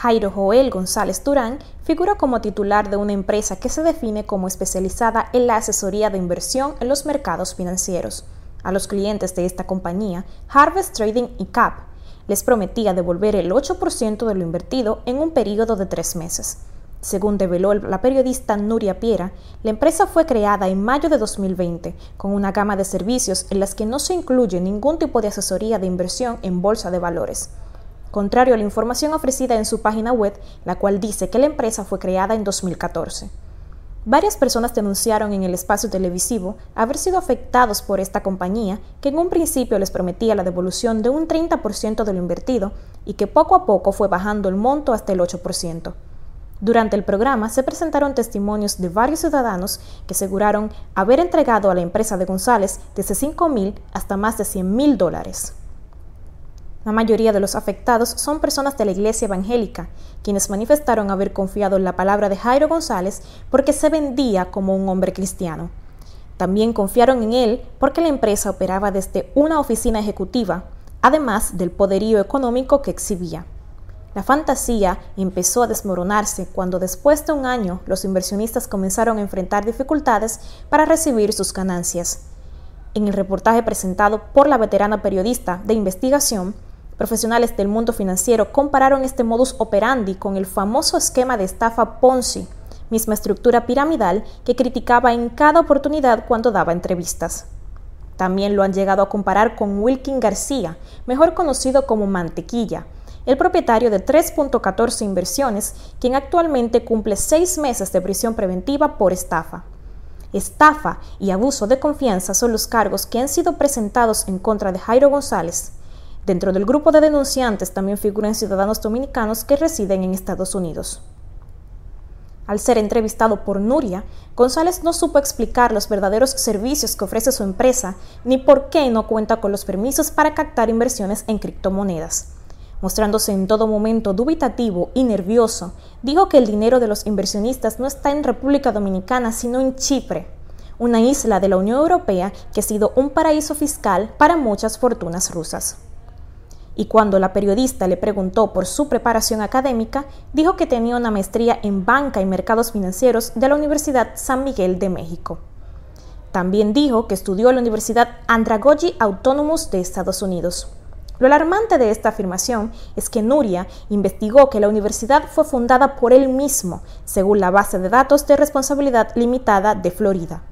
Jairo Joel González Durán figura como titular de una empresa que se define como especializada en la asesoría de inversión en los mercados financieros. A los clientes de esta compañía, Harvest Trading y CAP, les prometía devolver el 8% de lo invertido en un periodo de tres meses. Según develó la periodista Nuria Piera, la empresa fue creada en mayo de 2020 con una gama de servicios en las que no se incluye ningún tipo de asesoría de inversión en bolsa de valores contrario a la información ofrecida en su página web, la cual dice que la empresa fue creada en 2014. Varias personas denunciaron en el espacio televisivo haber sido afectados por esta compañía que en un principio les prometía la devolución de un 30% de lo invertido y que poco a poco fue bajando el monto hasta el 8%. Durante el programa se presentaron testimonios de varios ciudadanos que aseguraron haber entregado a la empresa de González desde 5 mil hasta más de 100 mil dólares. La mayoría de los afectados son personas de la Iglesia Evangélica, quienes manifestaron haber confiado en la palabra de Jairo González porque se vendía como un hombre cristiano. También confiaron en él porque la empresa operaba desde una oficina ejecutiva, además del poderío económico que exhibía. La fantasía empezó a desmoronarse cuando después de un año los inversionistas comenzaron a enfrentar dificultades para recibir sus ganancias. En el reportaje presentado por la veterana periodista de investigación, Profesionales del mundo financiero compararon este modus operandi con el famoso esquema de estafa Ponzi, misma estructura piramidal que criticaba en cada oportunidad cuando daba entrevistas. También lo han llegado a comparar con Wilkin García, mejor conocido como Mantequilla, el propietario de 3.14 inversiones, quien actualmente cumple seis meses de prisión preventiva por estafa. Estafa y abuso de confianza son los cargos que han sido presentados en contra de Jairo González, Dentro del grupo de denunciantes también figuran ciudadanos dominicanos que residen en Estados Unidos. Al ser entrevistado por Nuria, González no supo explicar los verdaderos servicios que ofrece su empresa ni por qué no cuenta con los permisos para captar inversiones en criptomonedas. Mostrándose en todo momento dubitativo y nervioso, dijo que el dinero de los inversionistas no está en República Dominicana, sino en Chipre, una isla de la Unión Europea que ha sido un paraíso fiscal para muchas fortunas rusas y cuando la periodista le preguntó por su preparación académica, dijo que tenía una maestría en banca y mercados financieros de la Universidad San Miguel de México. También dijo que estudió en la Universidad Andragogy Autonomous de Estados Unidos. Lo alarmante de esta afirmación es que Nuria investigó que la universidad fue fundada por él mismo, según la base de datos de responsabilidad limitada de Florida.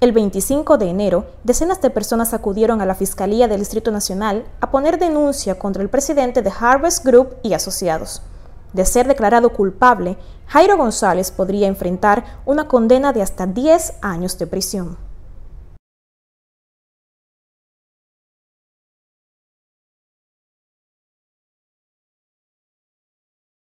El 25 de enero, decenas de personas acudieron a la Fiscalía del Distrito Nacional a poner denuncia contra el presidente de Harvest Group y asociados. De ser declarado culpable, Jairo González podría enfrentar una condena de hasta 10 años de prisión.